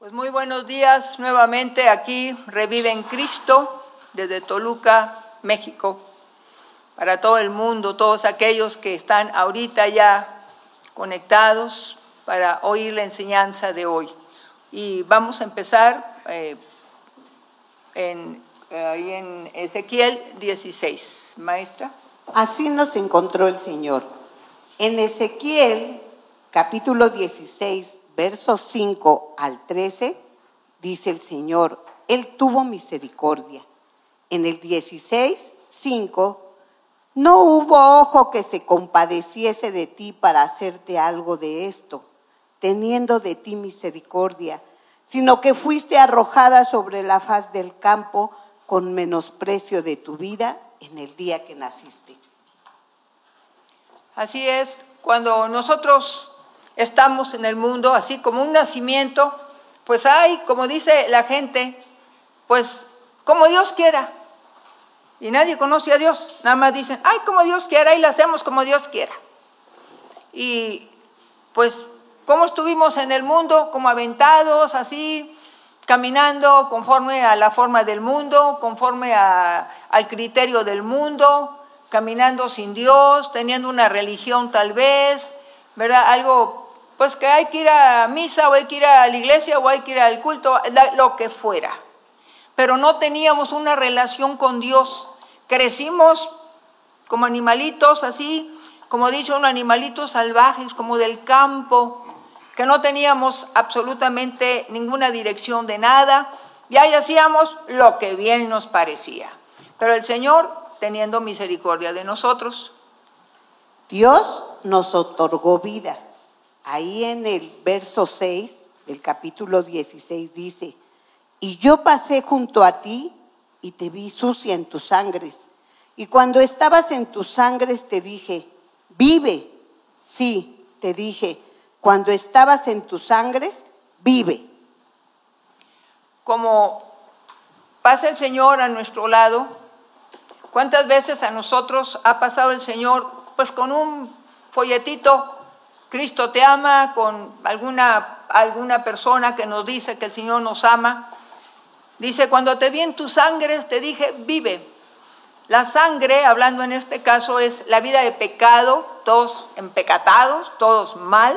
Pues muy buenos días nuevamente aquí, Revive en Cristo, desde Toluca, México, para todo el mundo, todos aquellos que están ahorita ya conectados para oír la enseñanza de hoy. Y vamos a empezar eh, en, ahí en Ezequiel 16, maestra. Así nos encontró el Señor. En Ezequiel capítulo 16, versos 5 al 13, dice el Señor, Él tuvo misericordia. En el 16, 5, no hubo ojo que se compadeciese de ti para hacerte algo de esto, teniendo de ti misericordia, sino que fuiste arrojada sobre la faz del campo con menosprecio de tu vida en el día que naciste. Así es, cuando nosotros estamos en el mundo, así como un nacimiento, pues hay, como dice la gente, pues como Dios quiera. Y nadie conoce a Dios, nada más dicen, ay, como Dios quiera, y lo hacemos como Dios quiera. Y pues, ¿cómo estuvimos en el mundo? Como aventados, así, caminando conforme a la forma del mundo, conforme al criterio del mundo, caminando sin Dios, teniendo una religión tal vez, ¿verdad? Algo, pues que hay que ir a misa o hay que ir a la iglesia o hay que ir al culto, lo que fuera. Pero no teníamos una relación con Dios. Crecimos como animalitos así, como dicho, un animalitos salvajes, como del campo, que no teníamos absolutamente ninguna dirección de nada, y ahí hacíamos lo que bien nos parecía. Pero el Señor, teniendo misericordia de nosotros, Dios nos otorgó vida. Ahí en el verso 6 del capítulo 16 dice, y yo pasé junto a ti y te vi sucia en tus sangres. Y cuando estabas en tus sangres te dije, vive. Sí, te dije, cuando estabas en tus sangres, vive. Como pasa el Señor a nuestro lado, ¿cuántas veces a nosotros ha pasado el Señor pues con un folletito, Cristo te ama, con alguna, alguna persona que nos dice que el Señor nos ama? Dice, cuando te vi en tus sangres, te dije, vive. La sangre, hablando en este caso, es la vida de pecado, todos empecatados, todos mal.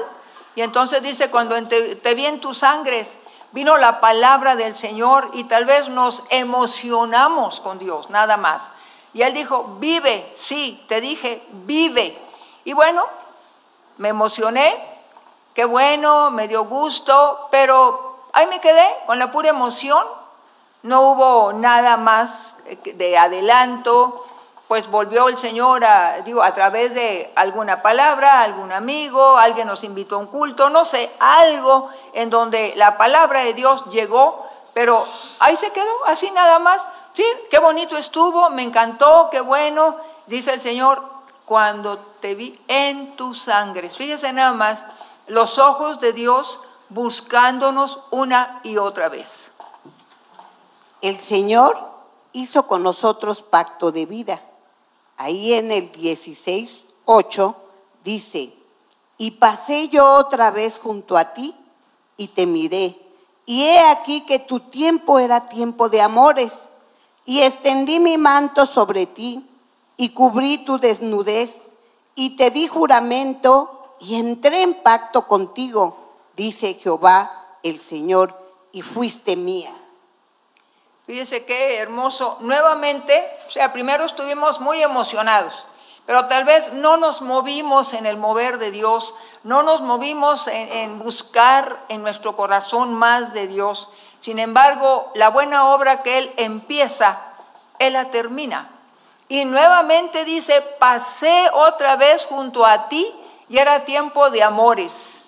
Y entonces dice, cuando te, te vi en tus sangres, vino la palabra del Señor y tal vez nos emocionamos con Dios, nada más. Y él dijo, vive, sí, te dije, vive. Y bueno, me emocioné, qué bueno, me dio gusto, pero ahí me quedé con la pura emoción no hubo nada más de adelanto, pues volvió el Señor a, digo, a través de alguna palabra, algún amigo, alguien nos invitó a un culto, no sé, algo en donde la palabra de Dios llegó, pero ahí se quedó, así nada más. Sí, qué bonito estuvo, me encantó, qué bueno, dice el Señor, cuando te vi en tus sangres. Fíjese nada más, los ojos de Dios buscándonos una y otra vez. El Señor hizo con nosotros pacto de vida. Ahí en el 16, 8 dice, y pasé yo otra vez junto a ti y te miré. Y he aquí que tu tiempo era tiempo de amores. Y extendí mi manto sobre ti y cubrí tu desnudez y te di juramento y entré en pacto contigo, dice Jehová el Señor, y fuiste mía. Fíjese qué hermoso. Nuevamente, o sea, primero estuvimos muy emocionados, pero tal vez no nos movimos en el mover de Dios, no nos movimos en, buscar en nuestro corazón más de Dios. Sin embargo, la buena obra que Él empieza, Él la termina. Y nuevamente dice, pasé otra vez junto a ti y era tiempo de amores,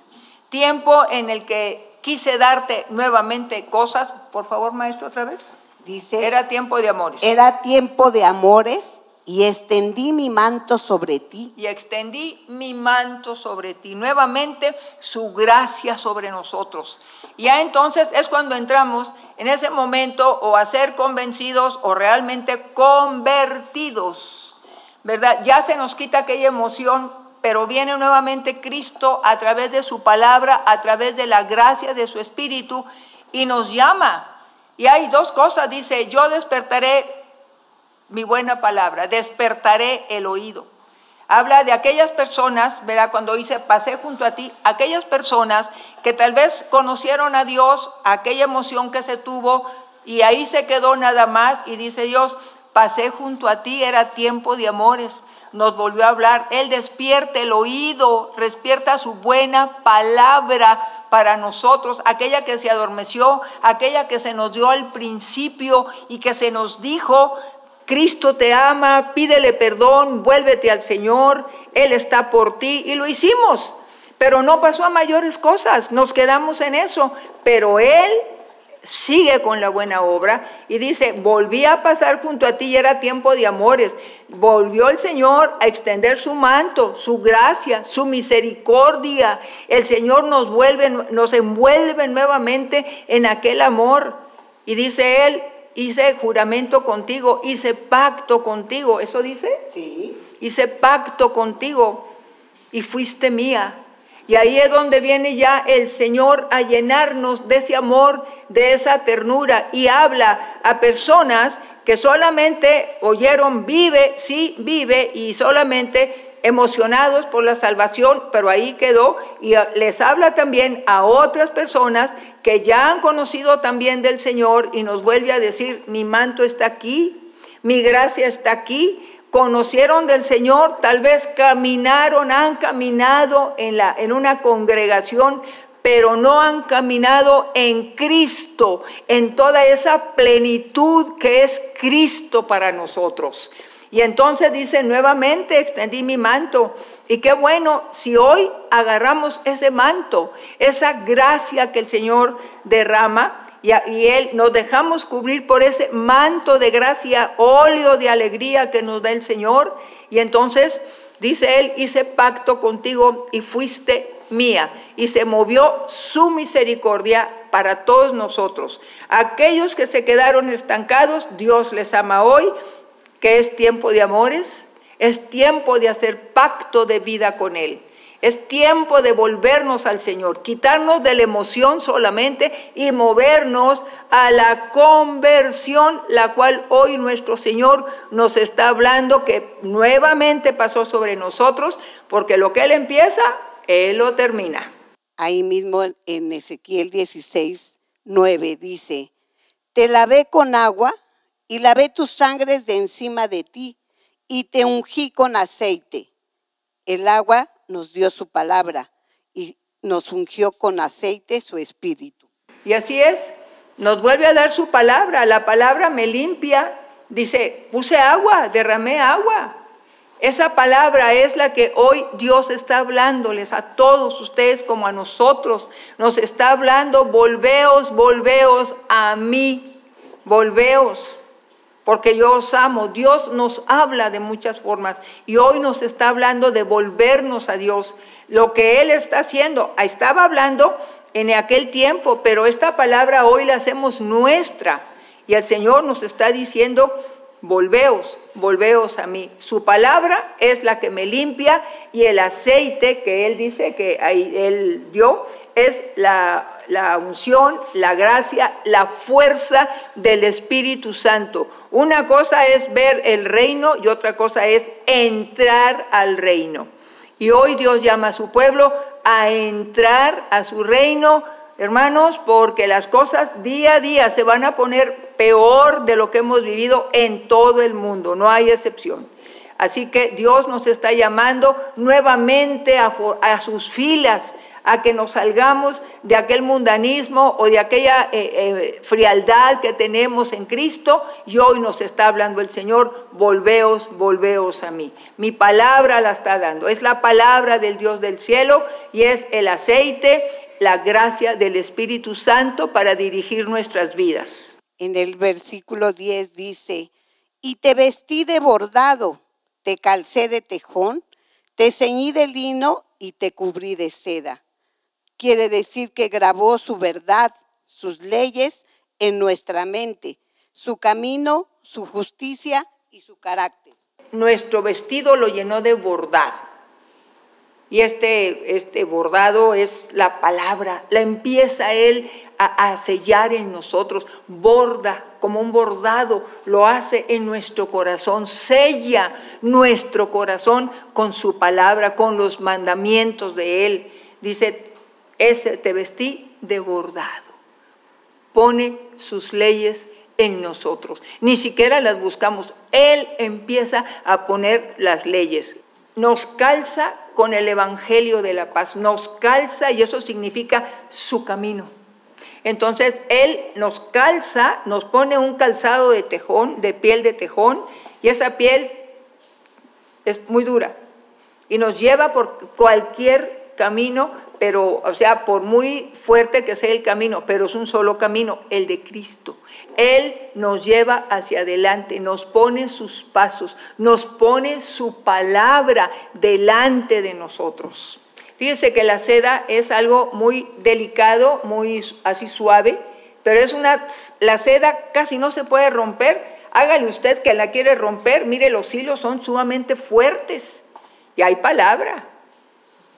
tiempo en el que quise darte nuevamente cosas. Por favor, maestro, otra vez. Dice, era tiempo de amores. Era tiempo de amores y extendí mi manto sobre ti. Y extendí mi manto sobre ti. Nuevamente su gracia sobre nosotros. Ya entonces es cuando entramos en ese momento o a ser convencidos o realmente convertidos. ¿Verdad? Ya se nos quita aquella emoción, pero viene nuevamente Cristo a través de su palabra, a través de la gracia de su Espíritu y nos llama. Y hay dos cosas, dice, yo despertaré mi buena palabra, despertaré el oído. Habla de aquellas personas, verá, cuando dice pasé junto a ti, aquellas personas que tal vez conocieron a Dios, aquella emoción que se tuvo y ahí se quedó nada más y dice Dios, pasé junto a ti, era tiempo de amores. Nos volvió a hablar, Él despierta el oído, despierta su buena palabra para nosotros, aquella que se adormeció, aquella que se nos dio al principio y que se nos dijo, Cristo te ama, pídele perdón, vuélvete al Señor, Él está por ti y lo hicimos. Pero no pasó a mayores cosas, nos quedamos en eso, pero Él sigue con la buena obra y dice, volví a pasar junto a ti y era tiempo de amores. Volvió el Señor a extender su manto, su gracia, su misericordia. El Señor nos vuelve, nos envuelve nuevamente en aquel amor. Y dice Él, hice juramento contigo, hice pacto contigo. ¿Eso dice? Sí. Hice pacto contigo y fuiste mía. Y ahí es donde viene ya el Señor a llenarnos de ese amor, de esa ternura y habla a personas que solamente oyeron vive, sí, vive y solamente emocionados por la salvación, pero ahí quedó y les habla también a otras personas que ya han conocido también del Señor y nos vuelve a decir, mi manto está aquí, mi gracia está aquí, conocieron del Señor, tal vez caminaron, han caminado en, la, en una congregación, pero no han caminado en Cristo, en toda esa plenitud que es Cristo para nosotros. Y entonces dice nuevamente, extendí mi manto. Y qué bueno si hoy agarramos ese manto, esa gracia que el Señor derrama y, Él nos dejamos cubrir por ese manto de gracia, óleo de alegría que nos da el Señor. Y entonces dice Él, hice pacto contigo y fuiste mía. Y se movió su misericordia para todos nosotros. Aquellos que se quedaron estancados, Dios les ama hoy, que es tiempo de amores, es tiempo de hacer pacto de vida con Él. Es tiempo de volvernos al Señor, quitarnos de la emoción solamente y movernos a la conversión, la cual hoy nuestro Señor nos está hablando que nuevamente pasó sobre nosotros, porque lo que Él empieza, Él lo termina. Ahí mismo en Ezequiel 16, 9 dice, te lavé con agua y lavé tus sangres de encima de ti y te ungí con aceite. El agua nos dio su palabra y nos ungió con aceite su espíritu. Y así es, nos vuelve a dar su palabra, la palabra me limpia, dice, puse agua, derramé agua. Esa palabra es la que hoy Dios está hablándoles a todos ustedes como a nosotros. Nos está hablando, volveos, volveos a mí, volveos porque yo os amo. Dios nos habla de muchas formas y hoy nos está hablando de volvernos a Dios. Lo que Él está haciendo, estaba hablando en aquel tiempo, pero esta palabra hoy la hacemos nuestra y el Señor nos está diciendo, volveos, volveos a mí. Su palabra es la que me limpia y el aceite que Él dice que Él dio es la, la, unción, la gracia, la fuerza del Espíritu Santo. Una cosa es ver el reino y otra cosa es entrar al reino. Y hoy Dios llama a su pueblo a entrar a su reino, hermanos, porque las cosas día a día se van a poner peor de lo que hemos vivido en todo el mundo, no hay excepción. Así que Dios nos está llamando nuevamente a, a sus filas a que nos salgamos de aquel mundanismo o de aquella eh, eh, frialdad que tenemos en Cristo y hoy nos está hablando el Señor, volveos, volveos a mí. Mi palabra la está dando, es la palabra del Dios del cielo y es el aceite, la gracia del Espíritu Santo para dirigir nuestras vidas. En el versículo 10 dice, y te vestí de bordado, te calcé de tejón, te ceñí de lino y te cubrí de seda quiere decir que grabó su verdad, sus leyes en nuestra mente, su camino, su justicia y su carácter. Nuestro vestido lo llenó de bordado. Y este, este bordado es la palabra, la empieza Él a, a, sellar en nosotros, borda como un bordado, lo hace en nuestro corazón, sella nuestro corazón con su palabra, con los mandamientos de Él. Dice, ese te vestí de bordado. Pone sus leyes en nosotros. Ni siquiera las buscamos. Él empieza a poner las leyes. Nos calza con el Evangelio de la paz. Nos calza y eso significa su camino. Entonces Él nos calza, nos pone un calzado de tejón, de piel de tejón, y esa piel es muy dura. Y nos lleva por cualquier camino pero, o sea, por muy fuerte que sea el camino, pero es un solo camino, el de Cristo. Él nos lleva hacia adelante, nos pone sus pasos, nos pone su palabra delante de nosotros. Fíjese que la seda es algo muy delicado, muy así suave, pero es una, la seda casi no se puede romper. Hágale usted que la quiere romper, mire los hilos son sumamente fuertes y hay palabra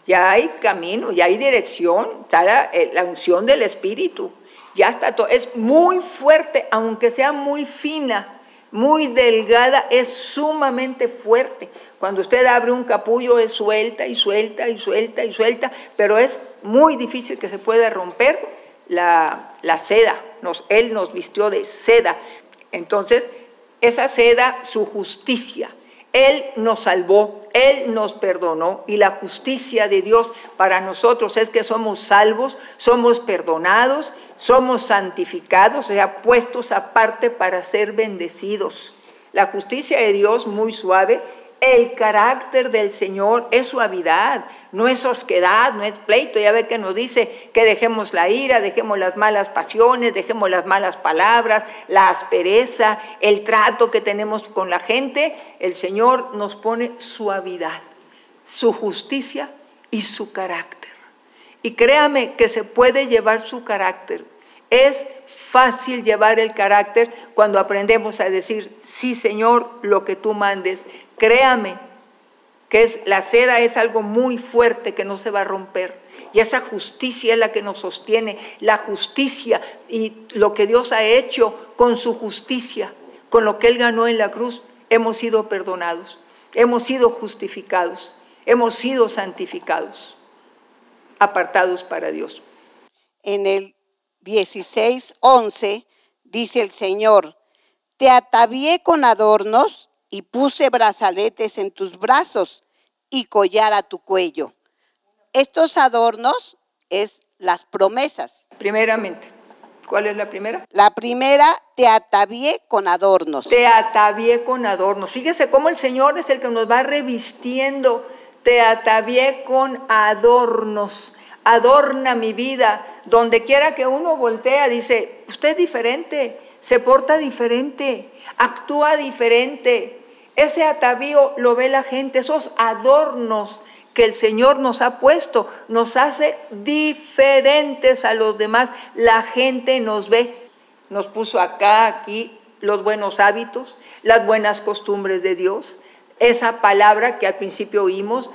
ya hay camino, ya hay dirección, está eh, la, unción del Espíritu, ya está todo, es muy fuerte, aunque sea muy fina, muy delgada, es sumamente fuerte. Cuando usted abre un capullo es suelta y suelta y suelta y suelta, pero es muy difícil que se pueda romper la, la seda. Él nos vistió de seda. Entonces, esa seda, su justicia, él nos salvó, Él nos perdonó y la justicia de Dios para nosotros es que somos salvos, somos perdonados, somos santificados, o sea, puestos aparte para ser bendecidos. La justicia de Dios muy suave el carácter del Señor es suavidad, no es osquedad, no es pleito. Ya ve que nos dice que dejemos la ira, dejemos las malas pasiones, dejemos las malas palabras, la aspereza, el trato que tenemos con la gente. El Señor nos pone suavidad, su justicia y su carácter. Y créame que se puede llevar su carácter. Es fácil llevar el carácter cuando aprendemos a decir, sí Señor, lo que tú mandes. Créame que es, la seda es algo muy fuerte que no se va a romper. Y esa justicia es la que nos sostiene. La justicia y lo que Dios ha hecho con su justicia, con lo que Él ganó en la cruz, hemos sido perdonados, hemos sido justificados, hemos sido santificados, apartados para Dios. En el 16:11 dice el Señor, te atavié con adornos y puse brazaletes en tus brazos y collar a tu cuello. Estos adornos es las promesas. Primeramente, ¿cuál es la primera? La primera, te atavié con adornos. Te atavié con adornos. Fíjese cómo el Señor es el que nos va revistiendo. Te atavié con adornos adorna mi vida. Donde quiera que uno voltea, dice, usted es diferente, se porta diferente, actúa diferente. Ese atavío lo ve la gente, esos adornos que el Señor nos ha puesto, nos hace diferentes a los demás. La gente nos ve, nos puso acá, aquí, los buenos hábitos, las buenas costumbres de Dios, esa palabra que al principio oímos,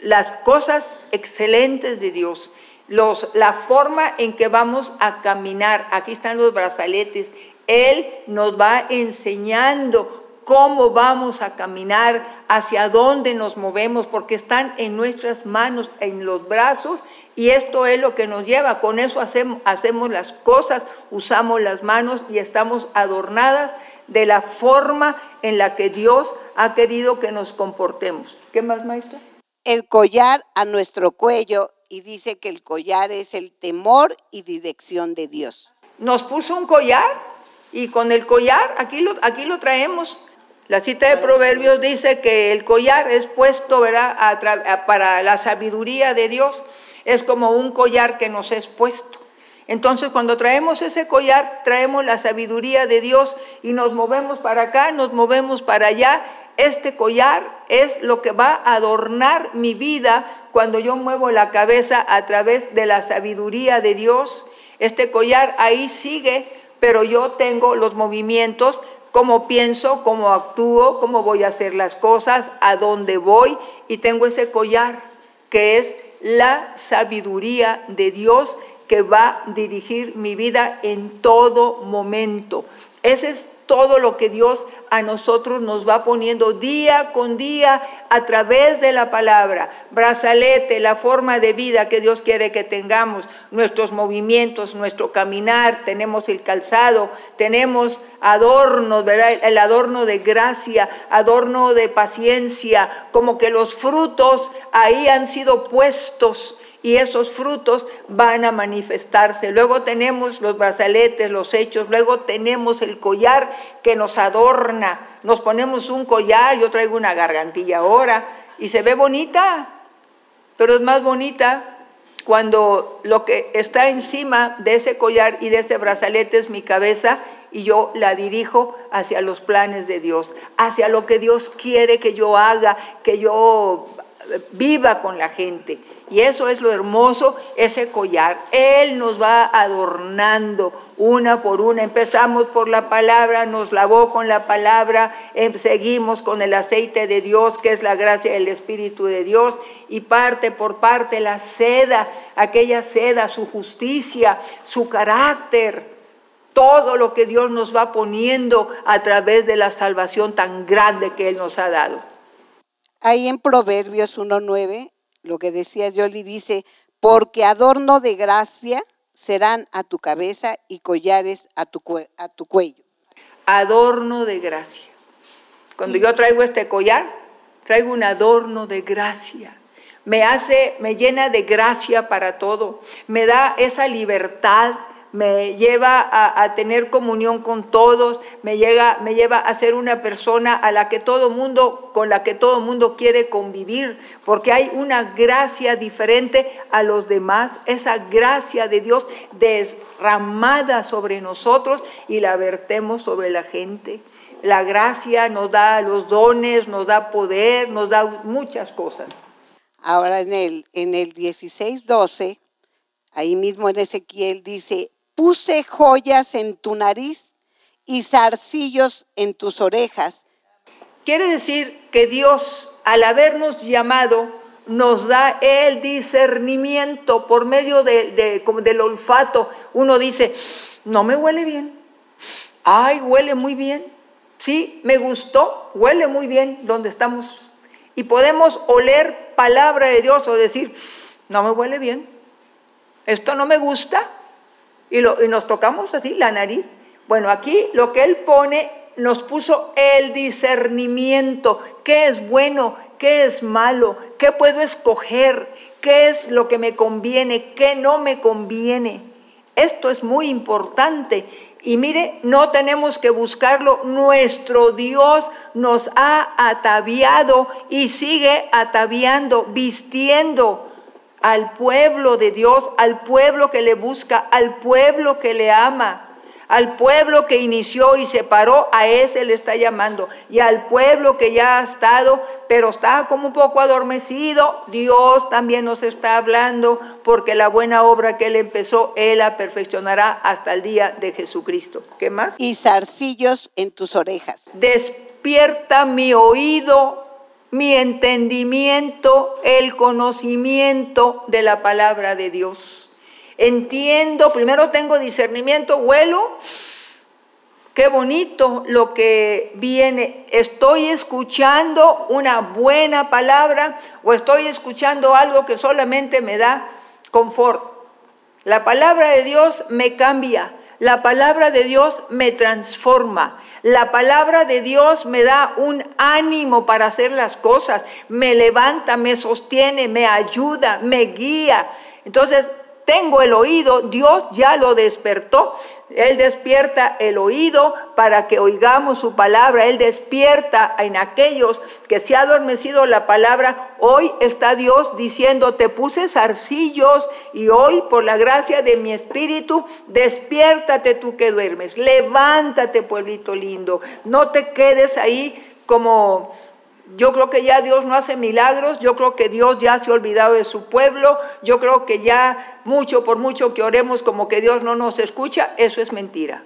las cosas excelentes de Dios, los, la forma en que vamos a caminar. Aquí están los brazaletes. Él nos va enseñando cómo vamos a caminar, hacia dónde nos movemos, porque están en nuestras manos, en los brazos, y esto es lo que nos lleva. Con eso hacemos, hacemos las cosas, usamos las manos y estamos adornadas de la forma en la que Dios ha querido que nos comportemos. ¿Qué más, maestra? el collar a nuestro cuello y dice que el collar es el temor y dirección de Dios. Nos puso un collar y con el collar, aquí lo, aquí lo traemos. La cita de Proverbios dice que el collar es puesto ¿verdad? para la sabiduría de Dios. Es como un collar que nos es puesto. Entonces cuando traemos ese collar, traemos la sabiduría de Dios y nos movemos para acá, nos movemos para allá este collar es lo que va a adornar mi vida cuando yo muevo la cabeza a través de la sabiduría de Dios. Este collar ahí sigue, pero yo tengo los movimientos, cómo pienso, cómo actúo, cómo voy a hacer las cosas, a dónde voy, y tengo ese collar que es la sabiduría de Dios que va a dirigir mi vida en todo momento. Ese es todo lo que Dios a nosotros nos va poniendo día con día a través de la palabra. Brazalete, la forma de vida que Dios quiere que tengamos, nuestros movimientos, nuestro caminar, tenemos el calzado, tenemos adornos, ¿verdad? El adorno de gracia, adorno de paciencia, como que los frutos ahí han sido puestos y esos frutos van a manifestarse. Luego tenemos los brazaletes, los hechos, luego tenemos el collar que nos adorna. Nos ponemos un collar, yo traigo una gargantilla ahora y se ve bonita, pero es más bonita cuando lo que está encima de ese collar y de ese brazalete es mi cabeza y yo la dirijo hacia los planes de Dios, hacia lo que Dios quiere que yo haga, que yo viva con la gente. Y eso es lo hermoso, ese collar. Él nos va adornando una por una. Empezamos por la palabra, nos lavó con la palabra, em, seguimos con el aceite de Dios, que es la gracia del Espíritu de Dios, y parte por parte la seda, aquella seda, su justicia, su carácter, todo lo que Dios nos va poniendo a través de la salvación tan grande que Él nos ha dado. Ahí en Proverbios 1.9 lo que decía Yoli dice, porque adorno de gracia serán a tu cabeza y collares a tu, a tu cuello. Adorno de gracia. Cuando yo traigo este collar, traigo un adorno de gracia. Me hace, me llena de gracia para todo. Me da esa libertad me lleva a, tener comunión con todos, me, llega, me lleva a ser una persona a la que todo mundo, con la que todo mundo quiere convivir, porque hay una gracia diferente a los demás, esa gracia de Dios derramada sobre nosotros y la vertemos sobre la gente. La gracia nos da los dones, nos da poder, nos da muchas cosas. Ahora en el, en el 16.12, ahí mismo en Ezequiel dice, puse joyas en tu nariz y zarcillos en tus orejas. Quiere decir que Dios, al habernos llamado, nos da el discernimiento por medio de, del olfato. Uno dice, no me huele bien. Ay, huele muy bien. Sí, me gustó, huele muy bien donde estamos. Y podemos oler palabra de Dios o decir, no me huele bien. Esto no me gusta, y, nos tocamos así la nariz. Bueno, aquí lo que él pone nos puso el discernimiento, qué es bueno, qué es malo, qué puedo escoger, qué es lo que me conviene, qué no me conviene. Esto es muy importante. Y mire, no tenemos que buscarlo, nuestro Dios nos ha ataviado y sigue ataviando, vistiendo al pueblo de Dios, al pueblo que le busca, al pueblo que le ama, al pueblo que inició y se paró, a ese le está llamando. Y al pueblo que ya ha estado, pero está como un poco adormecido, Dios también nos está hablando, porque la buena obra que Él empezó, Él la perfeccionará hasta el día de Jesucristo. ¿Qué más? Y zarcillos en tus orejas. Despierta mi oído mi entendimiento, el conocimiento de la palabra de Dios. Entiendo, primero tengo discernimiento, huelo, qué bonito lo que viene. Estoy escuchando una buena palabra o estoy escuchando algo que solamente me da confort. La palabra de Dios me cambia, la palabra de Dios me transforma. La palabra de Dios me da un ánimo para hacer las cosas, me levanta, me sostiene, me ayuda, me guía. Entonces, tengo el oído, Dios ya lo despertó. Él despierta el oído para que oigamos su palabra. Él despierta en aquellos que se ha adormecido la palabra. Hoy está Dios diciendo, te puse zarcillos y hoy por la gracia de mi espíritu, despiértate tú que duermes. Levántate, pueblito lindo. No te quedes ahí como yo creo que ya Dios no hace milagros, yo creo que Dios ya se ha olvidado de su pueblo, yo creo que ya mucho por mucho que oremos como que Dios no nos escucha, eso es mentira.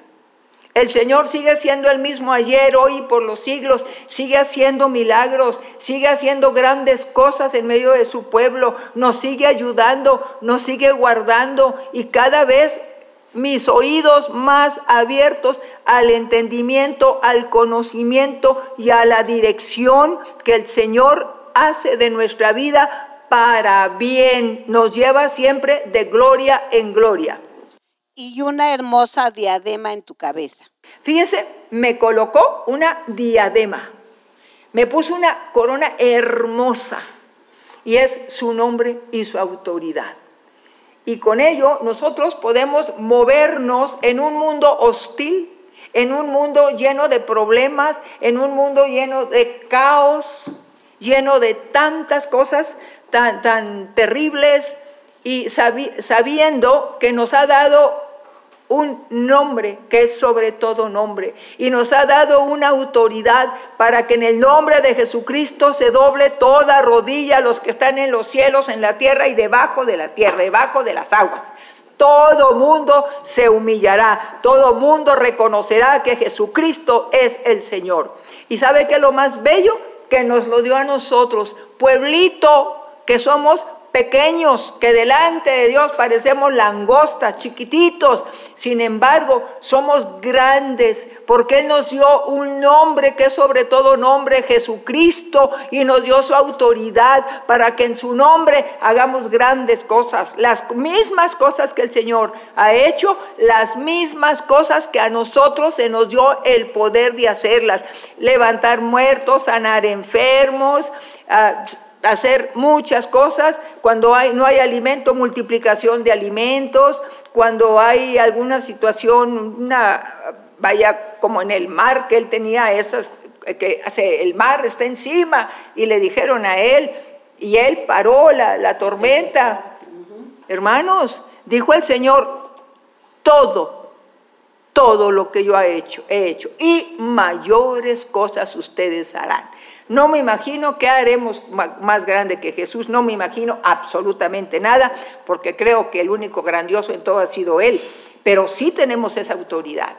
El Señor sigue siendo el mismo ayer, hoy y por los siglos, sigue haciendo milagros, sigue haciendo grandes cosas en medio de su pueblo, nos sigue ayudando, nos sigue guardando y cada vez mis oídos más abiertos al entendimiento, al conocimiento y a la dirección que el Señor hace de nuestra vida para bien. Nos lleva siempre de gloria en gloria. Y una hermosa diadema en tu cabeza. Fíjese, me colocó una diadema. Me puso una corona hermosa. Y es su nombre y su autoridad y con ello nosotros podemos movernos en un mundo hostil, en un mundo lleno de problemas, en un mundo lleno de caos, lleno de tantas cosas tan, tan terribles y sabiendo que nos ha dado un nombre que es sobre todo nombre y nos ha dado una autoridad para que en el nombre de Jesucristo se doble toda rodilla los que están en los cielos, en la tierra y debajo de la tierra, debajo de las aguas. Todo mundo se humillará, todo mundo reconocerá que Jesucristo es el Señor. ¿Y sabe qué es lo más bello? Que nos lo dio a nosotros, pueblito que somos pequeños que delante de Dios parecemos langostas, chiquititos. Sin embargo, somos grandes porque Él nos dio un nombre que es sobre todo nombre Jesucristo y nos dio su autoridad para que en su nombre hagamos grandes cosas. Las mismas cosas que el Señor ha hecho, las mismas cosas que a nosotros se nos dio el poder de hacerlas. Levantar muertos, sanar enfermos. Ah, hacer muchas cosas, cuando hay, no hay alimento, multiplicación de alimentos, cuando hay alguna situación, una, vaya como en el mar, que él tenía esas, que el mar está encima, y le dijeron a él, y él paró la, la tormenta. Hermanos, dijo el Señor, todo, todo lo que yo he hecho, he hecho, y mayores cosas ustedes harán. No me imagino qué haremos más grande que Jesús, no me imagino absolutamente nada, porque creo que el único grandioso en todo ha sido Él, pero sí tenemos esa autoridad.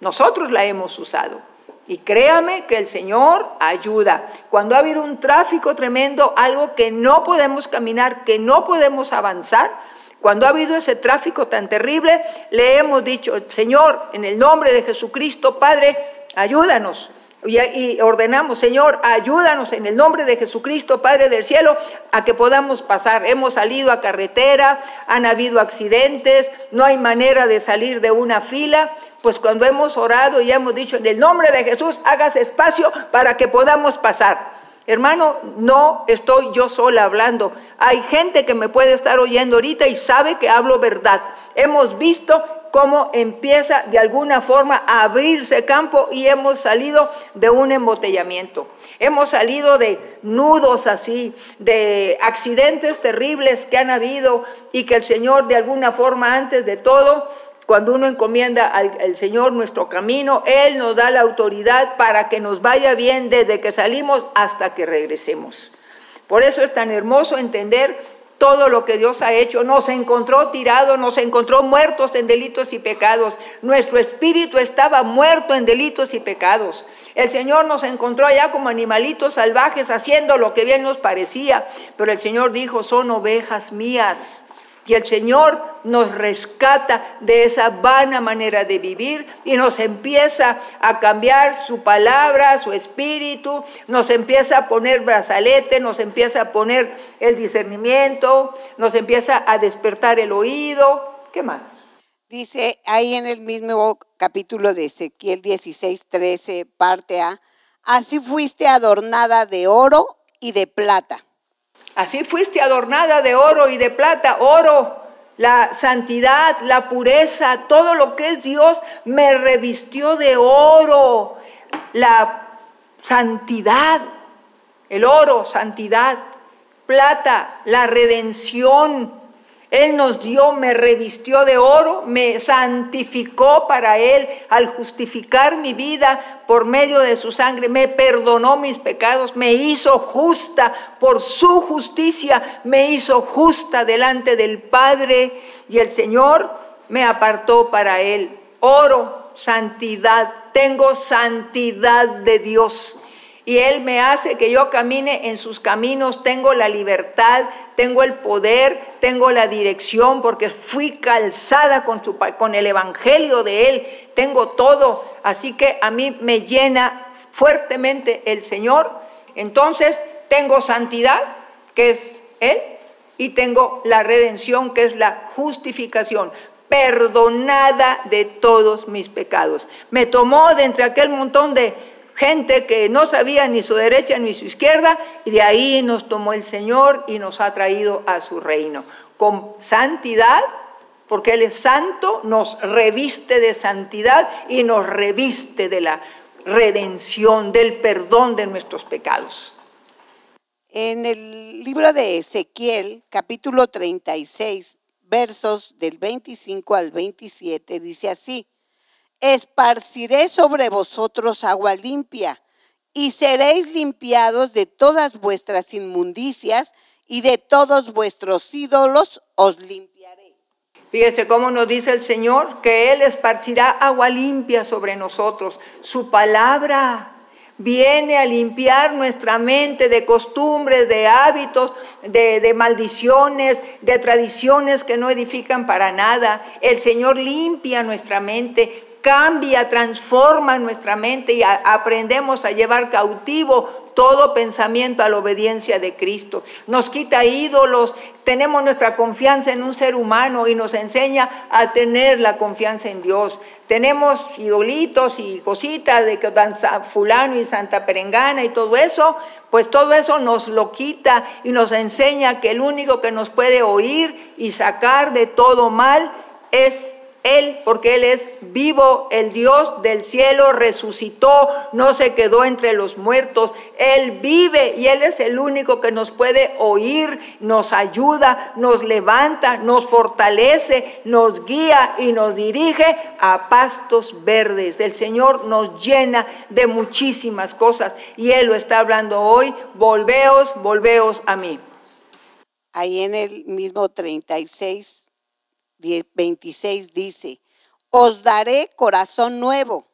Nosotros la hemos usado. Y créame que el Señor ayuda. Cuando ha habido un tráfico tremendo, algo que no podemos caminar, que no podemos avanzar, cuando ha habido ese tráfico tan terrible, le hemos dicho, Señor, en el nombre de Jesucristo, Padre, ayúdanos. Y ordenamos, Señor, ayúdanos en el nombre de Jesucristo, Padre del cielo, a que podamos pasar. Hemos salido a carretera, han habido accidentes, no hay manera de salir de una fila. Pues cuando hemos orado y hemos dicho, en el nombre de Jesús, hagas espacio para que podamos pasar. Hermano, no estoy yo sola hablando. Hay gente que me puede estar oyendo ahorita y sabe que hablo verdad. Hemos visto cómo empieza de alguna forma a abrirse campo y hemos salido de un embotellamiento. Hemos salido de nudos así, de accidentes terribles que han habido y que el Señor de alguna forma antes de todo cuando uno encomienda al, Señor nuestro camino, Él nos da la autoridad para que nos vaya bien desde que salimos hasta que regresemos. Por eso es tan hermoso entender todo lo que Dios ha hecho. Nos encontró tirados, nos encontró muertos en delitos y pecados. Nuestro espíritu estaba muerto en delitos y pecados. El Señor nos encontró allá como animalitos salvajes haciendo lo que bien nos parecía, pero el Señor dijo, son ovejas mías y el Señor nos rescata de esa vana manera de vivir y nos empieza a cambiar su palabra, su espíritu, nos empieza a poner brazalete, nos empieza a poner el discernimiento, nos empieza a despertar el oído. ¿Qué más? Dice ahí en el mismo capítulo de Ezequiel 16, 13, parte A, así fuiste adornada de oro y de plata Así fuiste adornada de oro y de plata, oro, la santidad, la pureza, todo lo que es Dios me revistió de oro, la santidad, el oro, santidad, plata, la redención, él nos dio, me revistió de oro, me santificó para Él al justificar mi vida por medio de su sangre, me perdonó mis pecados, me hizo justa por su justicia, me hizo justa delante del Padre y el Señor me apartó para Él oro, santidad, tengo santidad de Dios. Y Él me hace que yo camine en sus caminos, tengo la libertad, tengo el poder, tengo la dirección, porque fui calzada con, con el Evangelio de Él, tengo todo. Así que a mí me llena fuertemente el Señor. Entonces tengo santidad, que es Él, y tengo la redención, que es la justificación perdonada de todos mis pecados. Me tomó de entre aquel montón de gente que no sabía ni su derecha ni su izquierda, y de ahí nos tomó el Señor y nos ha traído a su reino. Con santidad, porque Él es santo, nos reviste de santidad y nos reviste de la redención, del perdón de nuestros pecados. En el libro de Ezequiel, capítulo 36, versos del 25 al 27, dice así, esparciré sobre vosotros agua limpia, y seréis limpiados de todas vuestras inmundicias, y de todos vuestros ídolos os limpiaré. Fíjese cómo nos dice el Señor que Él esparcirá agua limpia sobre nosotros. Su palabra viene a limpiar nuestra mente de costumbres, de hábitos, de, maldiciones, de tradiciones que no edifican para nada. El Señor limpia nuestra mente, cambia, transforma nuestra mente y aprendemos a llevar cautivo todo pensamiento a la obediencia de Cristo. Nos quita ídolos, tenemos nuestra confianza en un ser humano y nos enseña a tener la confianza en Dios. Tenemos idolitos y cositas de que fulano y Santa Perengana y todo eso, pues todo eso nos lo quita y nos enseña que el único que nos puede oír y sacar de todo mal es él, porque Él es vivo, el Dios del cielo resucitó, no se quedó entre los muertos. Él vive y Él es el único que nos puede oír, nos ayuda, nos levanta, nos fortalece, nos guía y nos dirige a pastos verdes. El Señor nos llena de muchísimas cosas y Él lo está hablando hoy. Volveos, volveos a mí. Ahí en el mismo 36 26 dice, os daré corazón nuevo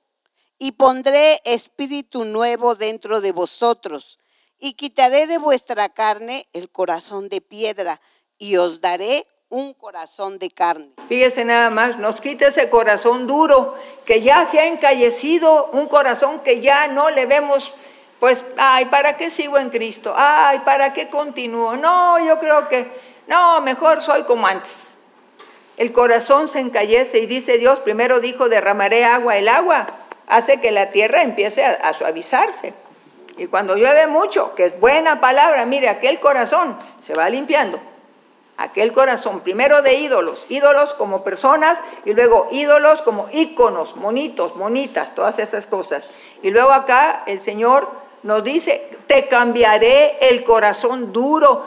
y pondré espíritu nuevo dentro de vosotros y quitaré de vuestra carne el corazón de piedra y os daré un corazón de carne. Fíjese nada más, nos quita ese corazón duro que ya se ha encallecido, un corazón que ya no le vemos, pues, ay, ¿para qué sigo en Cristo? Ay, ¿para qué continúo? No, yo creo que, no, mejor soy como antes el corazón se encallece y dice Dios, primero dijo, derramaré agua. El agua hace que la tierra empiece a, suavizarse. Y cuando llueve mucho, que es buena palabra, mire, aquel corazón se va limpiando. Aquel corazón, primero de ídolos, ídolos como personas y luego ídolos como íconos, monitos, monitas, todas esas cosas. Y luego acá el Señor nos dice, te cambiaré el corazón duro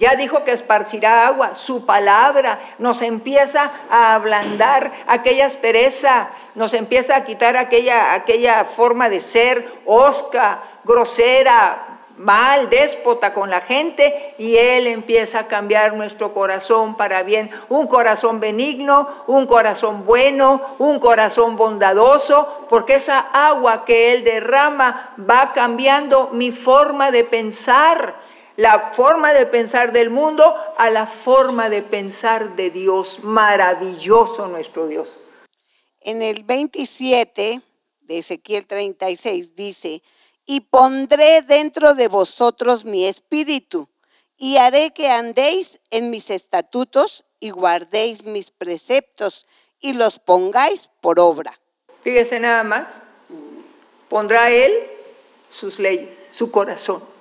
ya dijo que esparcirá agua. Su palabra nos empieza a ablandar aquella aspereza, nos empieza a quitar aquella, aquella forma de ser osca, grosera, mal, déspota con la gente y Él empieza a cambiar nuestro corazón para bien. Un corazón benigno, un corazón bueno, un corazón bondadoso, porque esa agua que Él derrama va cambiando mi forma de pensar la forma de pensar del mundo a la forma de pensar de Dios. Maravilloso nuestro Dios. En el 27 de Ezequiel 36 dice, y pondré dentro de vosotros mi espíritu, y haré que andéis en mis estatutos y guardéis mis preceptos y los pongáis por obra. Fíjese nada más, pondrá él sus leyes, su corazón.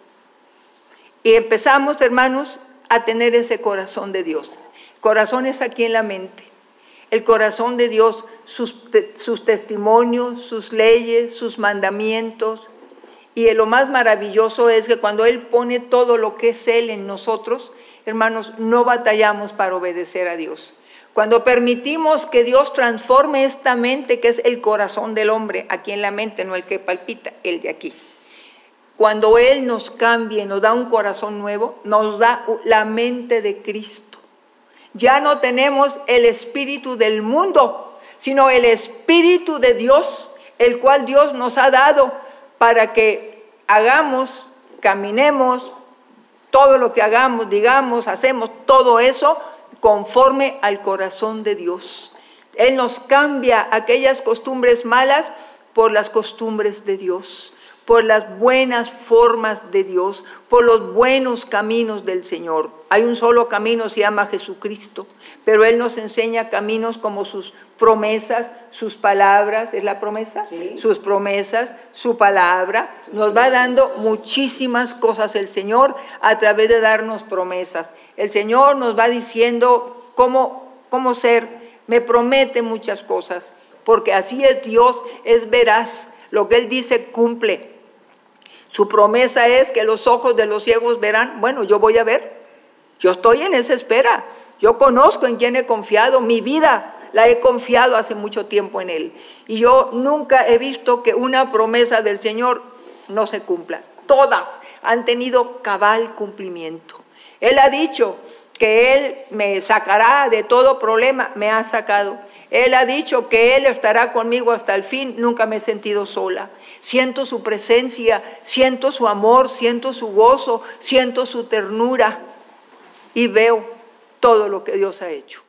Y empezamos, hermanos, a tener ese corazón de Dios. Corazón es aquí en la mente. El corazón de Dios, sus, sus testimonios, sus leyes, sus mandamientos. Y lo más maravilloso es que cuando Él pone todo lo que es Él en nosotros, hermanos, no batallamos para obedecer a Dios. Cuando permitimos que Dios transforme esta mente, que es el corazón del hombre, aquí en la mente, no el que palpita, el de aquí. Cuando Él nos cambie, nos da un corazón nuevo, nos da la mente de Cristo. Ya no tenemos el espíritu del mundo, sino el Espíritu de Dios, el cual Dios nos ha dado para que hagamos, caminemos, todo lo que hagamos, digamos, hacemos todo eso conforme al corazón de Dios. Él nos cambia aquellas costumbres malas por las costumbres de Dios por las buenas formas de Dios, por los buenos caminos del Señor. Hay un solo camino, se llama Jesucristo, pero Él nos enseña caminos como sus promesas, sus palabras, ¿es la promesa? Sus promesas, su palabra. Nos va dando muchísimas cosas el Señor a través de darnos promesas. El Señor nos va diciendo cómo, cómo ser, me promete muchas cosas, porque así es Dios, es veraz. Lo que Él dice cumple. Su promesa es que los ojos de los ciegos verán. Bueno, yo voy a ver. Yo estoy en esa espera. Yo conozco en quién he confiado. Mi vida la he confiado hace mucho tiempo en Él. Y yo nunca he visto que una promesa del Señor no se cumpla. Todas han tenido cabal cumplimiento. Él ha dicho que Él me sacará de todo problema. Me ha sacado. Él ha dicho que Él estará conmigo hasta el fin. Nunca me he sentido sola siento su presencia, siento su amor, siento su gozo, siento su ternura y veo todo lo que Dios ha hecho.